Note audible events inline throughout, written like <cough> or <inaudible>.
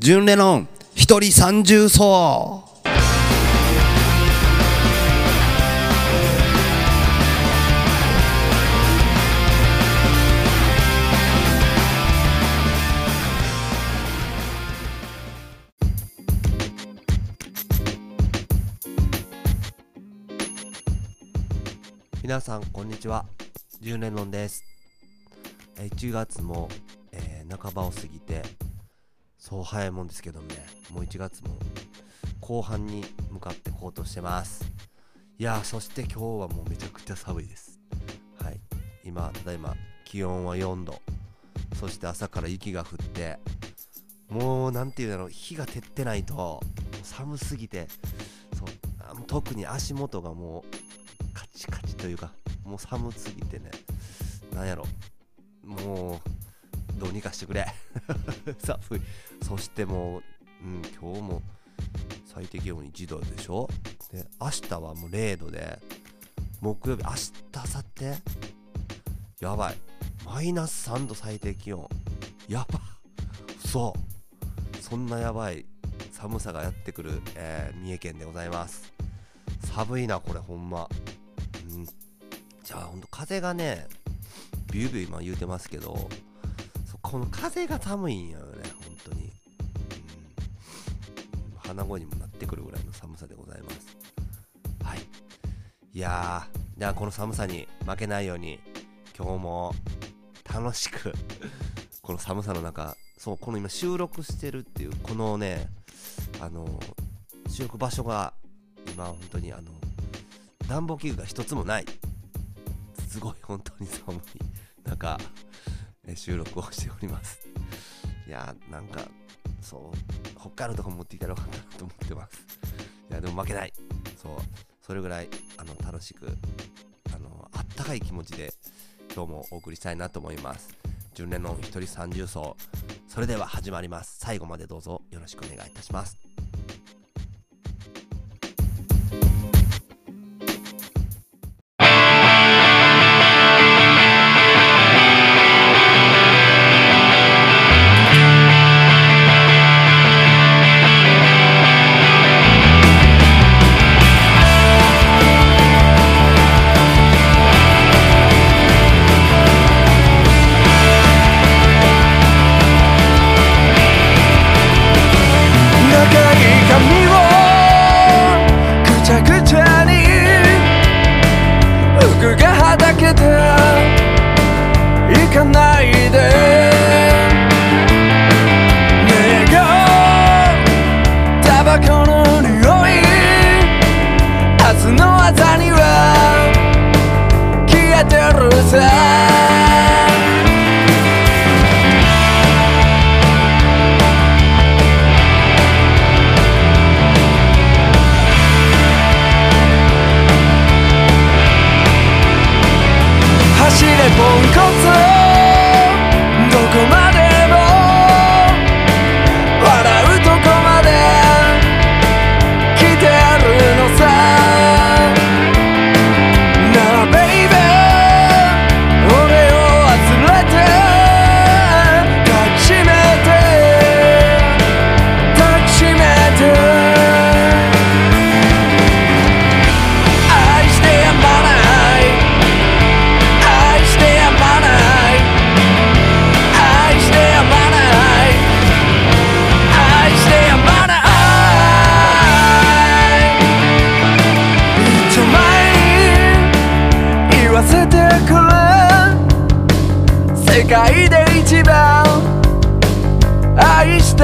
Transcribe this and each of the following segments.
純レノン一人三重奏皆さんこんにちは。10年論です。えー1月も、えー半ばを過ぎてそう早いもんですけどね。もう1月も後半に向かってこうとしてます。いやーそして今日はもうめちゃくちゃ寒いです。はい。今ただいま気温は4度。そして朝から雪が降ってもうなんていうんだろう火が照ってないと寒すぎてそう特に足元がもうカチカチというかもう寒すぎてね。なんやろ。もうどうにかしてくれ。<laughs> 寒い。そしてもう、うん、今日も最低気温1度でしょ？で明日はもう0度で木曜日明日明後日？やばい。マイナス3度最低気温。やば。そうそんなやばい寒さがやってくる、えー三重県でございます。寒いなこれほんま。うん。じゃあほんと風がねビュービュー今言うてますけどこの風が寒いんやよね本当に、うん、鼻声にもなってくるぐらいの寒さでございます。はい。いやーじゃあこの寒さに負けないように今日も楽しく <laughs> この寒さの中そうこの今収録してるっていうこのねあの収録場所が今本当にあの暖房器具が一つもない。すごい本当に寒い中え収録をしております。いやーなんかそう北海道とか持ってきたらよかったなと思ってます。いやでも負けない。そうそれぐらいあの楽しくあのあったかい気持ちで今日もお送りしたいなと思います。純連の一人三重奏。それでは始まります。最後までどうぞよろしくお願いいたします。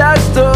愛し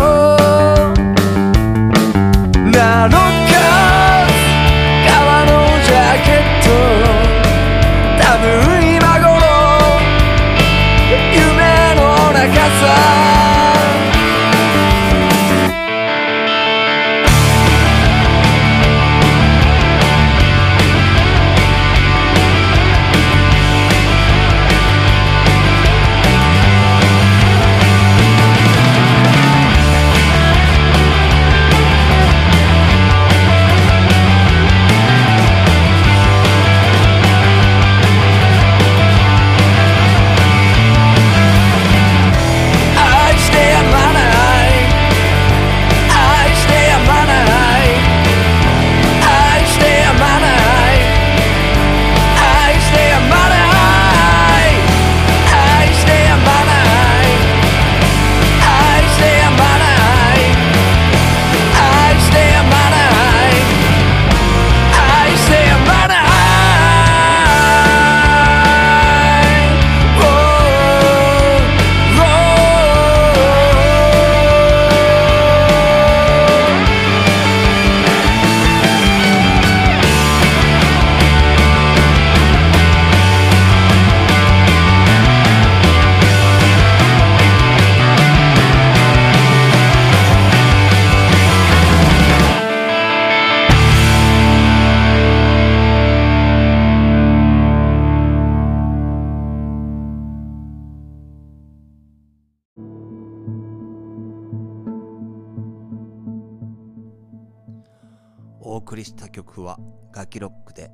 りした曲は楽器ロックで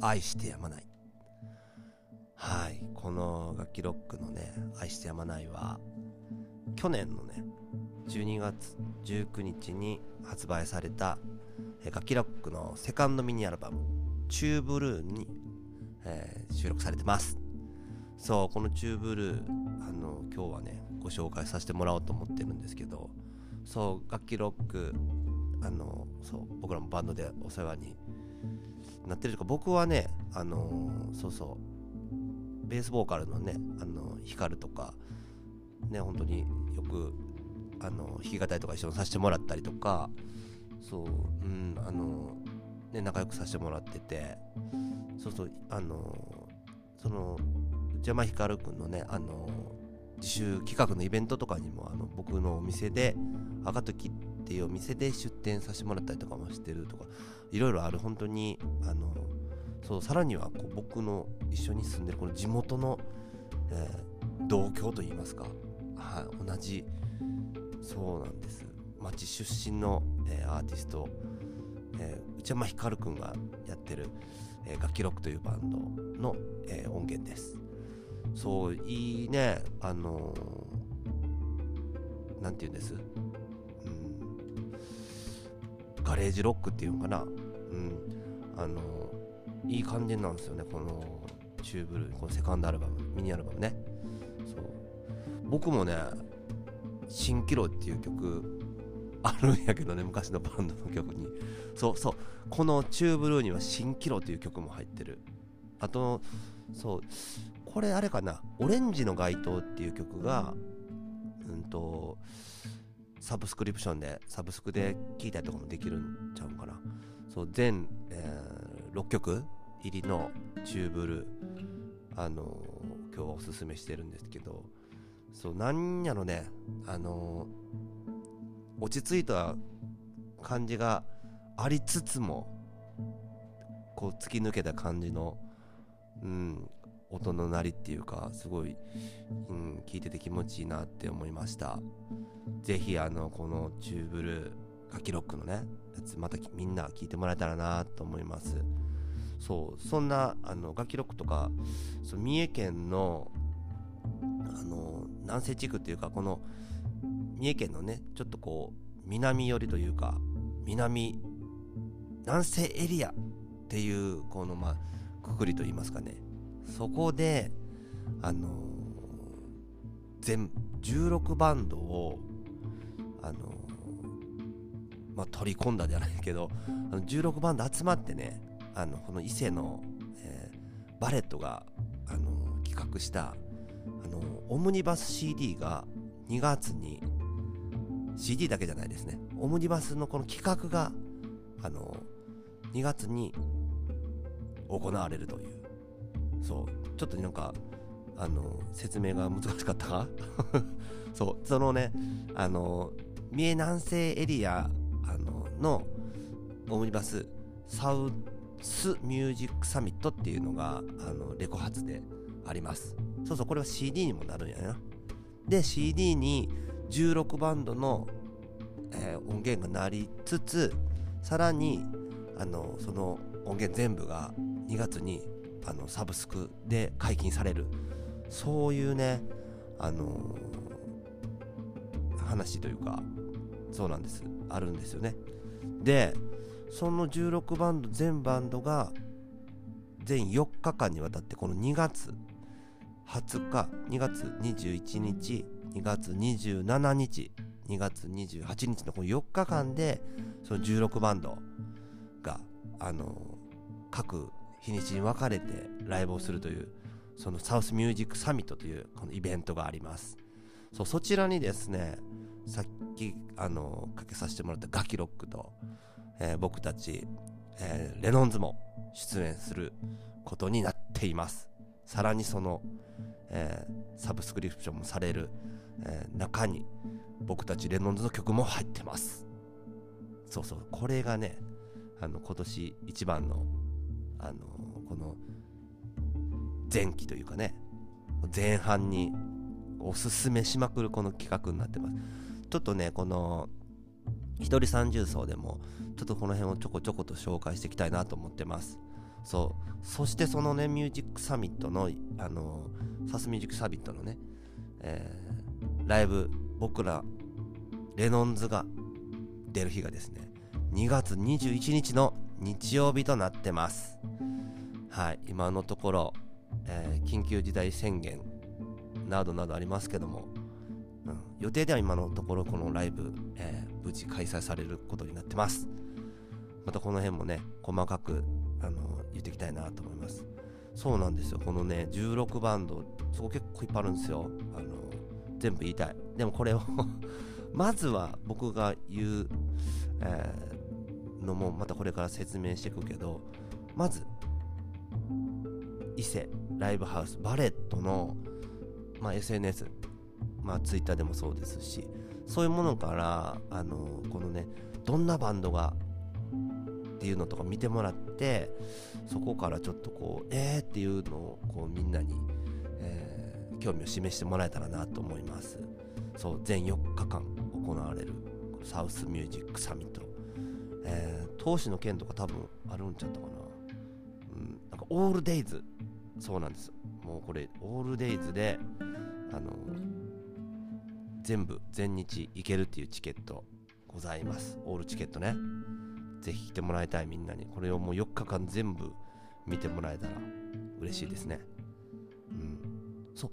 愛してやまない。はいこの楽器ロックのね愛してやまないは去年のね12月19日に発売されたえー楽器ロックのセカンドミニアルバム「チューブルーに」えー収録されてます。そうこのチューブルーあの今日はねご紹介させてもらおうと思ってるんですけどそう楽器ロックあのそう僕らもバンドでお世話になってるとか僕はねあのそうそうベースボーカルのねあの光とかね本当によくあの弾き語りとか一緒にさせてもらったりとかそううんあのね仲良くさせてもらっててそうそうあのその邪魔ひかるくんのねあの自主企画のイベントとかにもあの僕のお店で赤時ってていうお店で出店させてもらったりとかもしてるとかいろいろある本当にあのそうさらにはこう僕の一緒に住んでるこの地元の、えー同郷といいますか、はい、同じそうなんです。町出身の、えーアーティスト、えー内山ひかるくんがやってる、えー楽器ロックというバンドの、えー音源です。そういいねあのーなんて言うんです、ガレージロックっていうのかな？うん。あのーいい感じなんですよねこのチューブルーこのセカンドアルバムミニアルバムね。そう。僕もね「蜃気楼」っていう曲あるんやけどね昔のバンドの曲に。そうそう。この「チューブルー」には「蜃気楼」っていう曲も入ってる。あとそう。これあれかな「オレンジの街灯」っていう曲がうんとサブスクリプションでサブスクで聴いたりとかもできるんちゃうんかな。そう全、えー6曲入りのチューブルあのー今日はおすすめしてるんですけどそうなんやろね。あのー落ち着いた感じがありつつもこう突き抜けた感じのうん音の鳴りっていうかすごい、うん、聞いてて気持ちいいなって思いました。ぜひあのこのチューブルー楽器ロックのねやつまたみんな聞いてもらえたらなと思います。そうそんなあの楽器ロックとかそう三重県のあの南西地区っていうかこの三重県のねちょっとこう南寄りというか南南西エリアっていうこのまあくくりといいますかね。そこであの全16バンドをあのまあ取り込んだじゃないけどあの16バンド集まってねあのこの伊勢の、えーバレットがあの企画したあのオムニバス CD が2月に CD だけじゃないですね。オムニバスのこの企画があの2月に行われるという。そう。ちょっとなんかあの説明が難しかったか？<laughs> そう。そのねあの三重南西エリアあののオムニバスサウスミュージックサミットっていうのがあのレコ発であります。そうそうこれは CD にもなるんやな。で CD に16バンドの、えー音源が鳴りつつさらにあのその音源全部が2月にあのサブスクで解禁される。そういうねあの話というかそうなんです。あるんですよね。でその16バンド全バンドが全4日間にわたってこの2月20日2月21日2月27日2月28日のこの4日間でその16バンドがあの各日にちに分かれてライブをするというそのサウスミュージックサミットというこのイベントがあります。そうそちらにですねさっきあのかけさせてもらったガキロックと、えー僕たち、えーレノンズも出演することになっています。さらにその、えーサブスクリプションもされる、え中に僕たちレノンズの曲も入ってます。そうそうこれがねあの今年一番のあのこの前期というかね前半におすすめしまくるこの企画になってます。ちょっとねこの一人三重奏でもちょっとこの辺をちょこちょこと紹介していきたいなと思ってます。そう。そしてそのねミュージックサミットのあのサスミュージックサミットのね、えーライブ僕らレノンズが出る日がですね2月21日の日曜日となってます。はい今のところ、えー緊急事態宣言などなどありますけども、うん、予定では今のところこのライブ、えー無事開催されることになってます。またこの辺もね細かくあの言っていきたいなと思います。そうなんですよ。このね16バンドそこ結構いっぱいあるんですよ。あの全部言いたい。でもこれを <laughs> まずは僕が言う、えのもまたこれから説明していくけどまず伊勢ライブハウスバレットの、まあ、SNS まあ Twitter でもそうですしそういうものからあのこのねどんなバンドがっていうのとか見てもらってそこからちょっとこうえーっていうのをこうみんなに、えー興味を示してもらえたらなと思います。そう全4日間行われるサウスミュージックサミット、えー、投資の件とか多分あるんちゃったかな。うんなんかオールデイズそうなんです。もうこれオールデイズであの全部全日行けるっていうチケットございます。オールチケットね。ぜひ来てもらいたいみんなに。これをもう4日間全部見てもらえたら嬉しいですね。うん。そう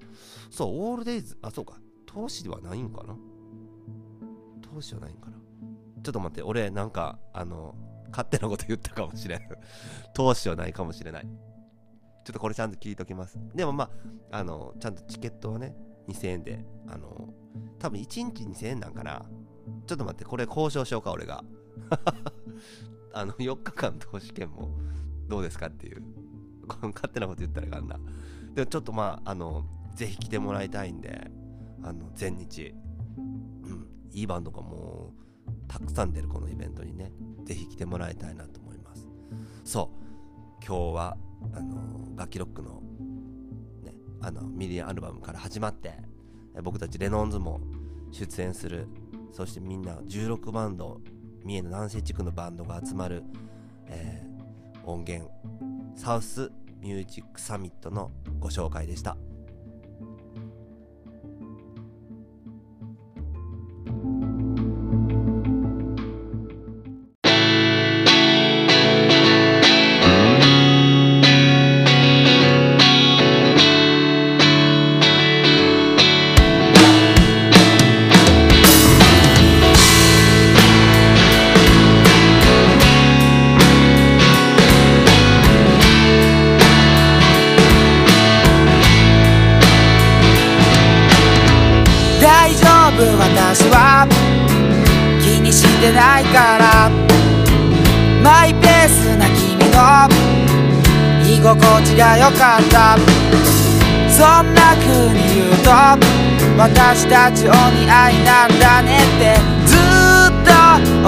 そうオールデイズあそうか。投資ではないんかな？投資はないんかな？ちょっと待って俺なんかあの勝手なこと言ったかもしれん。<laughs> 投資はないかもしれない。ちょっとこれちゃんと聞いときます。でもまああのちゃんとチケットはね2000円であの多分1日2000円なんかな。ちょっと待ってこれ交渉しようか俺が。<laughs> あの4日間投資券もどうですかっていう。勝手なこと言ったらいかんな。でもちょっとまああのぜひ来てもらいたいんであの全日。うんいいバンドがもうたくさん出るこのイベントにねぜひ来てもらいたいなと思います。そう。今日はあの楽器ロックのねあのミリアアルバムから始まって僕たちレノンズも出演するそしてみんな16バンド三重の南西地区のバンドが集まる、えー音源サウスミュージックサミットのご紹介でした。気にしてないから。マイペースな君の居心地が良かった。そんな風に言うと私たちお似合いなんだねってずっと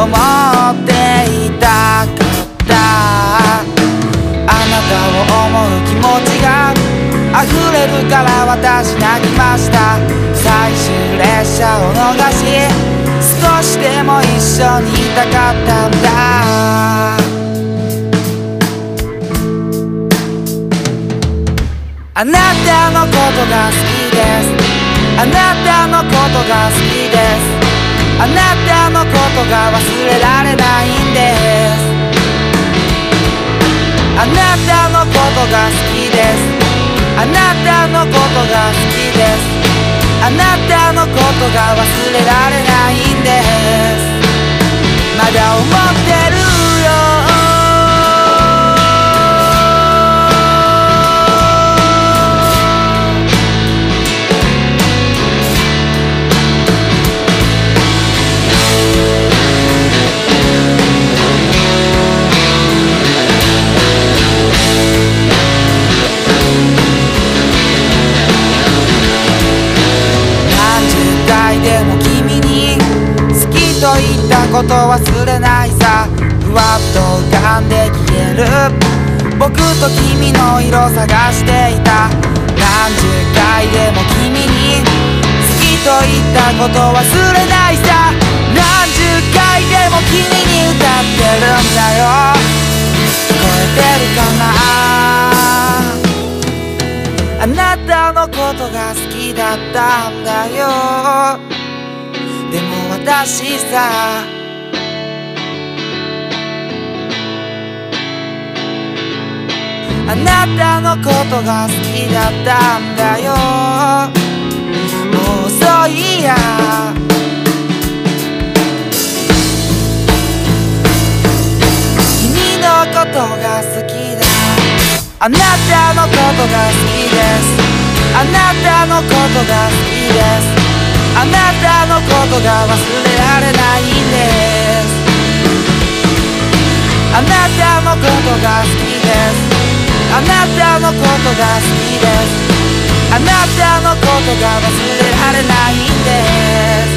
思っていたかった。あなたを思う気持ちが溢れるから私泣きました。最終列車を逃し少しでも一緒にいたかったんだ。あなたのことが好きです。あなたのことが好きです。あなたのことが忘れられないんです。あなたのことが好きです。あなたのことが好きです。あなたのことが忘れられないんです。まだ思ってる。こと忘れないさ。ふわっと浮かんで消える。僕と君の色探していた。何十回でも君に好きと言ったこと忘れないさ。何十回でも君に歌ってるんだよ。聞こえてるかな。あなたのことが好きだったんだよ。でも私さあなたのことが好きだったんだよ。もう遅いや。君のことが好きだ。あなたのことが好きです。あなたのことが好きです。あなたのことが忘れられないんです。あなたのことが好きです。あなたのことが好きです。あなたのことが忘れられないんです。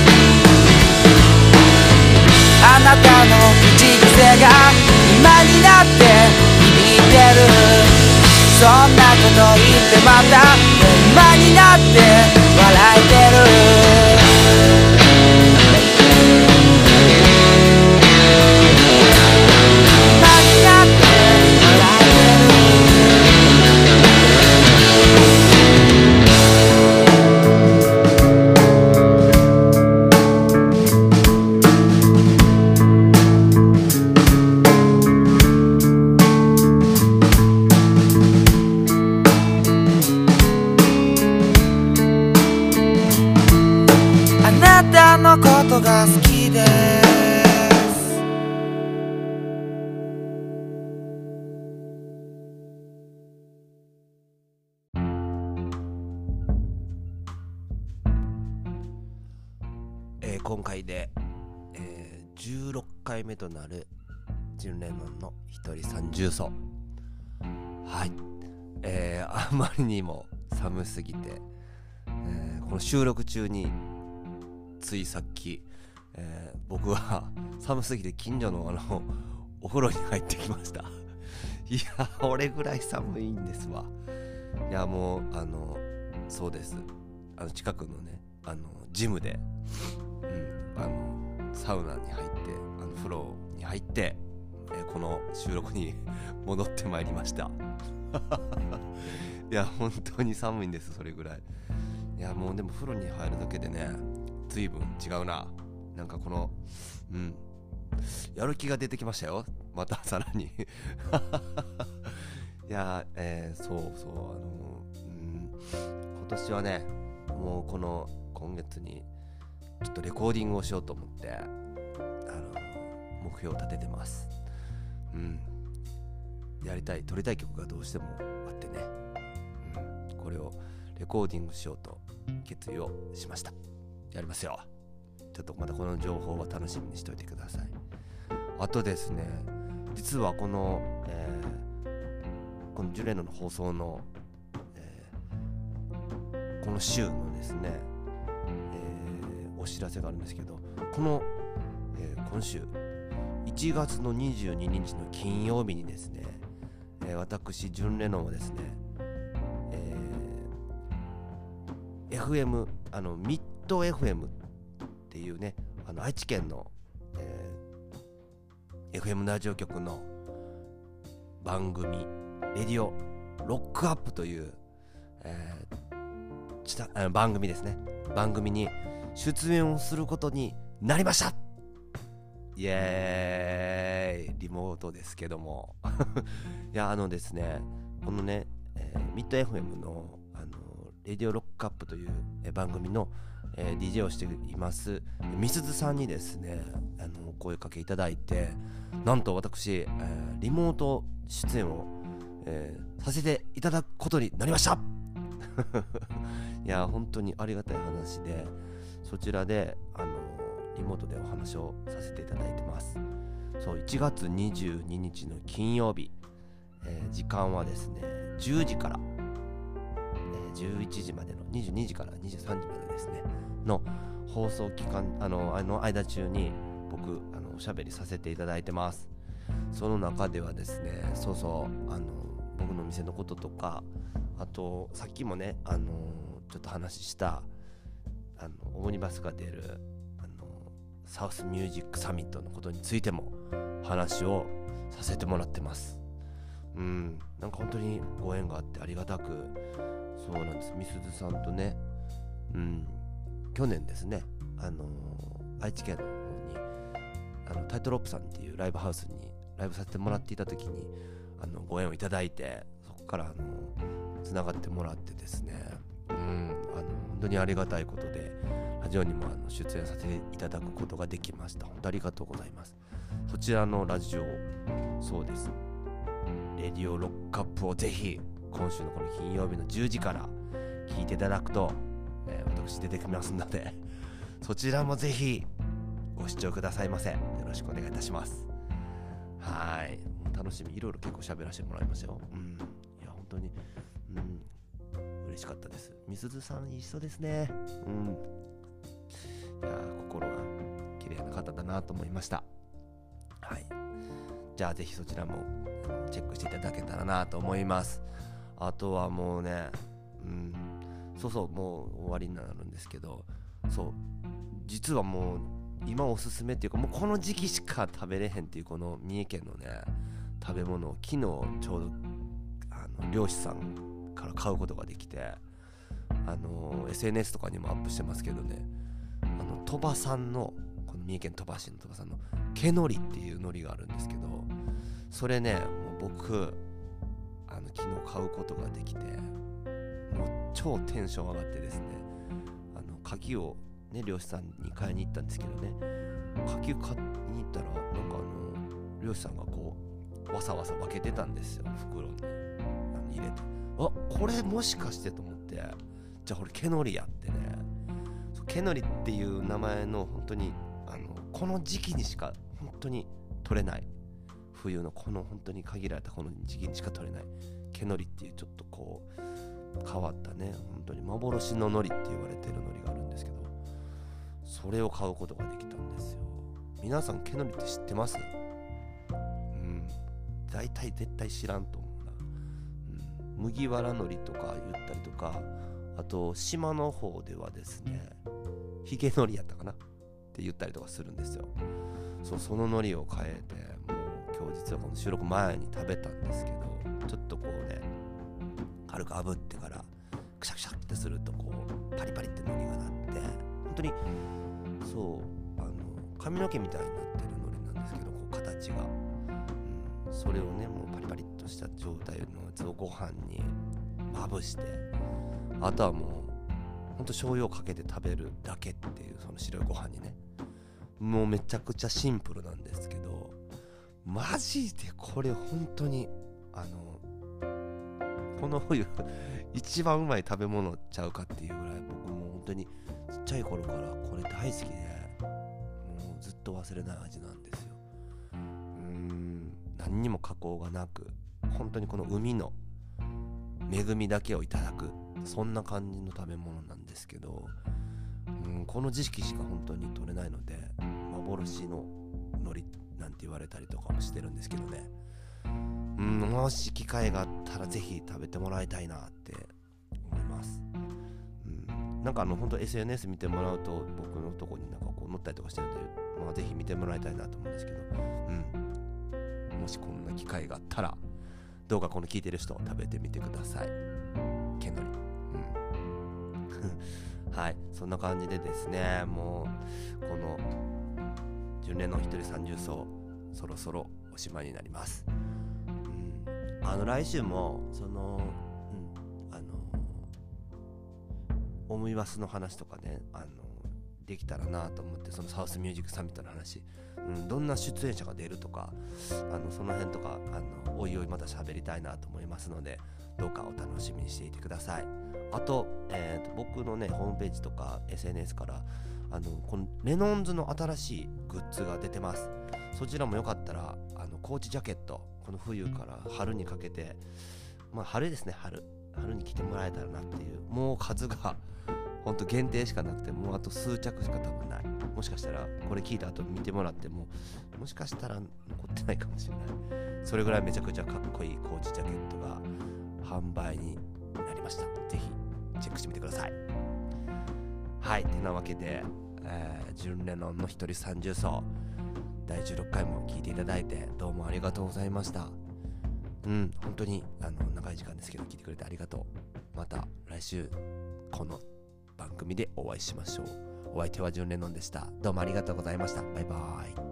あなたの口癖が今になって響いてるそんなこと言ってまた今になって笑えてる。となるジン・レノンの一人三重奏はい。えーあまりにも寒すぎて、えーこの収録中についさっき、えー僕は寒すぎて近所のあのお風呂に入ってきました。<laughs> いや俺ぐらい寒いんですわ。いやもうあのそうです。あの近くのねあのジムでうん、あのサウナに入って風呂に入って、えーこの収録に <laughs> 戻ってまいりました。いや本当に寒いんですそれぐらい。いやもうでも風呂に入るだけでね随分違うな。なんかこのうん。やる気が出てきましたよ。またさらに。<laughs> いやえーそうそう。あのうん。今年はねもうこの今月にちょっとレコーディングをしようと思ってあの目標を立ててます。うん。やりたい撮りたい曲がどうしてもあってね、うん、これをレコーディングしようと決意をしました。やりますよ。ちょっとまたこの情報は楽しみにしておいてください。あとですね実はこの、えーこのジュレノの放送の、えーこの週のですね、えーお知らせがあるんですけどこの、え今週1月の22日の金曜日にですね、えー私ジュン・レノンはですね、えー FM あのミッド FM っていうねあの愛知県の、えー FM ラジオ局の番組「レディオロックアップ」という、えーちたあの番組ですね。番組に出演をすることになりましたイエーイリモートですけども。<laughs> いやあのですねこのね、えーミッド FM のあのレディオロックアップというえ番組の、えー DJ をしていますみすずさんにですねあのお声かけいただいてなんと私、えーリモート出演を、えーさせていただくことになりました。<laughs> いや本当にありがたい話でそちらであのリモートでお話をさせていただいてます。そう1月22日の金曜日、えー時間はですね10時から、えー11時までの22時から23時までですねの放送期間あのあの間中に僕あのおしゃべりさせていただいてます。その中ではですねそうそうあの僕の店のこととかあとさっきもねあのちょっと話したあのオムニバスが出るサウスミュージックサミットのことについても話をさせてもらってます。うん。なんか本当にご縁があってありがたくそうなんです。みすずさんとね。うん。去年ですね。あのー愛知県の方にあのタイトロップさんっていうライブハウスにライブさせてもらっていた時にあのご縁をいただいてそこからあのつながってもらってですね。うん。あの本当にありがたいことでラジオにもあの出演させていただくことができました。本当ありがとうございます。そちらのラジオそうです。レディオロックアップをぜひ今週のこの金曜日の10時から聞いていただくと、えー私出てきますのでそちらもぜひご視聴くださいませ。よろしくお願いいたします。はい。楽しみ。いろいろ結構喋らせてもらいましたよ。うん。いや本当に。うん。嬉しかったです。みすずさんいい人ですね。うん。いや心が綺麗な方だなと思いました。はい。じゃあぜひそちらもチェックしていただけたらなと思います。あとはもうねうん。そうそうもう終わりになるんですけどそう。実はもう今おすすめっていうかもうこの時期しか食べれへんっていうこの三重県のね食べ物を昨日ちょうどあの漁師さんから買うことができてあの SNS とかにもアップしてますけどね。の鳥羽さんのこの三重県鳥羽市の鳥羽さんの毛のりっていう海苔があるんですけどそれねもう僕あの昨日買うことができてもう超テンション上がってですねあの柿をね漁師さんに買いに行ったんですけどね柿を買いに行ったらなんかあの漁師さんがこうわさわさ分けてたんですよ袋に。入れて。あこれもしかしてと思ってじゃあこれ毛のりやってねそう毛のりっていう名前の本当にあのこの時期にしか本当に取れない冬のこの本当に限られたこの時期にしか取れない毛のりっていうちょっとこう変わったね本当に幻の海苔って言われてる海苔があるんですけどそれを買うことができたんですよ。皆さん毛のりって知ってます？うん。大体絶対知らんと思うな、うん、麦わら海苔とか言ったりとかあと島の方ではですねヒゲ海苔やったかな？って言ったりとかするんですよ。そうその海苔を変えてもう今日実はこの収録前に食べたんですけどちょっとこうね軽く炙ってからクシャクシャってするとこうパリパリって海苔がなって本当にそうあの髪の毛みたいになってる海苔なんですけどこう形が、うん、それをねもうパリパリっとした状態のやつをご飯にまぶしてあとはもうほんと醤油をかけて食べるだけっていうその白いご飯にね。もうめちゃくちゃシンプルなんですけどマジでこれ本当にあのこの冬一番うまい食べ物ちゃうかっていうぐらい僕も本当にちっちゃい頃からこれ大好きでもうずっと忘れない味なんですよ。うん何にも加工がなく本当にこの海の恵みだけをいただく。そんな感じの食べ物なんですけどうんこの時期しか本当に取れないので幻の海苔なんて言われたりとかもしてるんですけどね。うんもし機会があったらぜひ食べてもらいたいなって思います、うん、なんかあの本当 SNS 見てもらうと僕のとこになんかこう載ったりとかしてるんで、まあ、ぜひ見てもらいたいなと思うんですけど、うん、もしこんな機会があったらどうかこの聞いてる人食べてみてください。けのり <laughs> はいそんな感じでですねもうこの純連の一人三重奏そろそろおしまいになります。うんあの来週もそのうんあのオムイワスの話とかねあのできたらなと思ってそのサウスミュージックサミットの話、うん、どんな出演者が出るとかあのその辺とかあのおいおいまた喋りたいなと思いますのでどうかお楽しみにしていてください。あと,、えーと僕のねホームページとか SNS からあのこのレノンズの新しいグッズが出てます。そちらもよかったらあのコーチジャケットこの冬から春にかけてまあ春ですね春。春に着てもらえたらなっていうもう数がほんと限定しかなくてもうあと数着しか多分ない。もしかしたらこれ聞いた後見てもらってももしかしたら残ってないかもしれない。それぐらいめちゃくちゃかっこいいコーチジャケットが販売になりました。ぜひチェックしてみてください。はい。てなわけで、えー、ジュン・レノンの一人三重奏第16回も聞いていただいてどうもありがとうございました。うん。本当にあの長い時間ですけど聞いてくれてありがとう。また来週この番組でお会いしましょう。お相手はジュン・レノンでした。どうもありがとうございました。バイバーイ。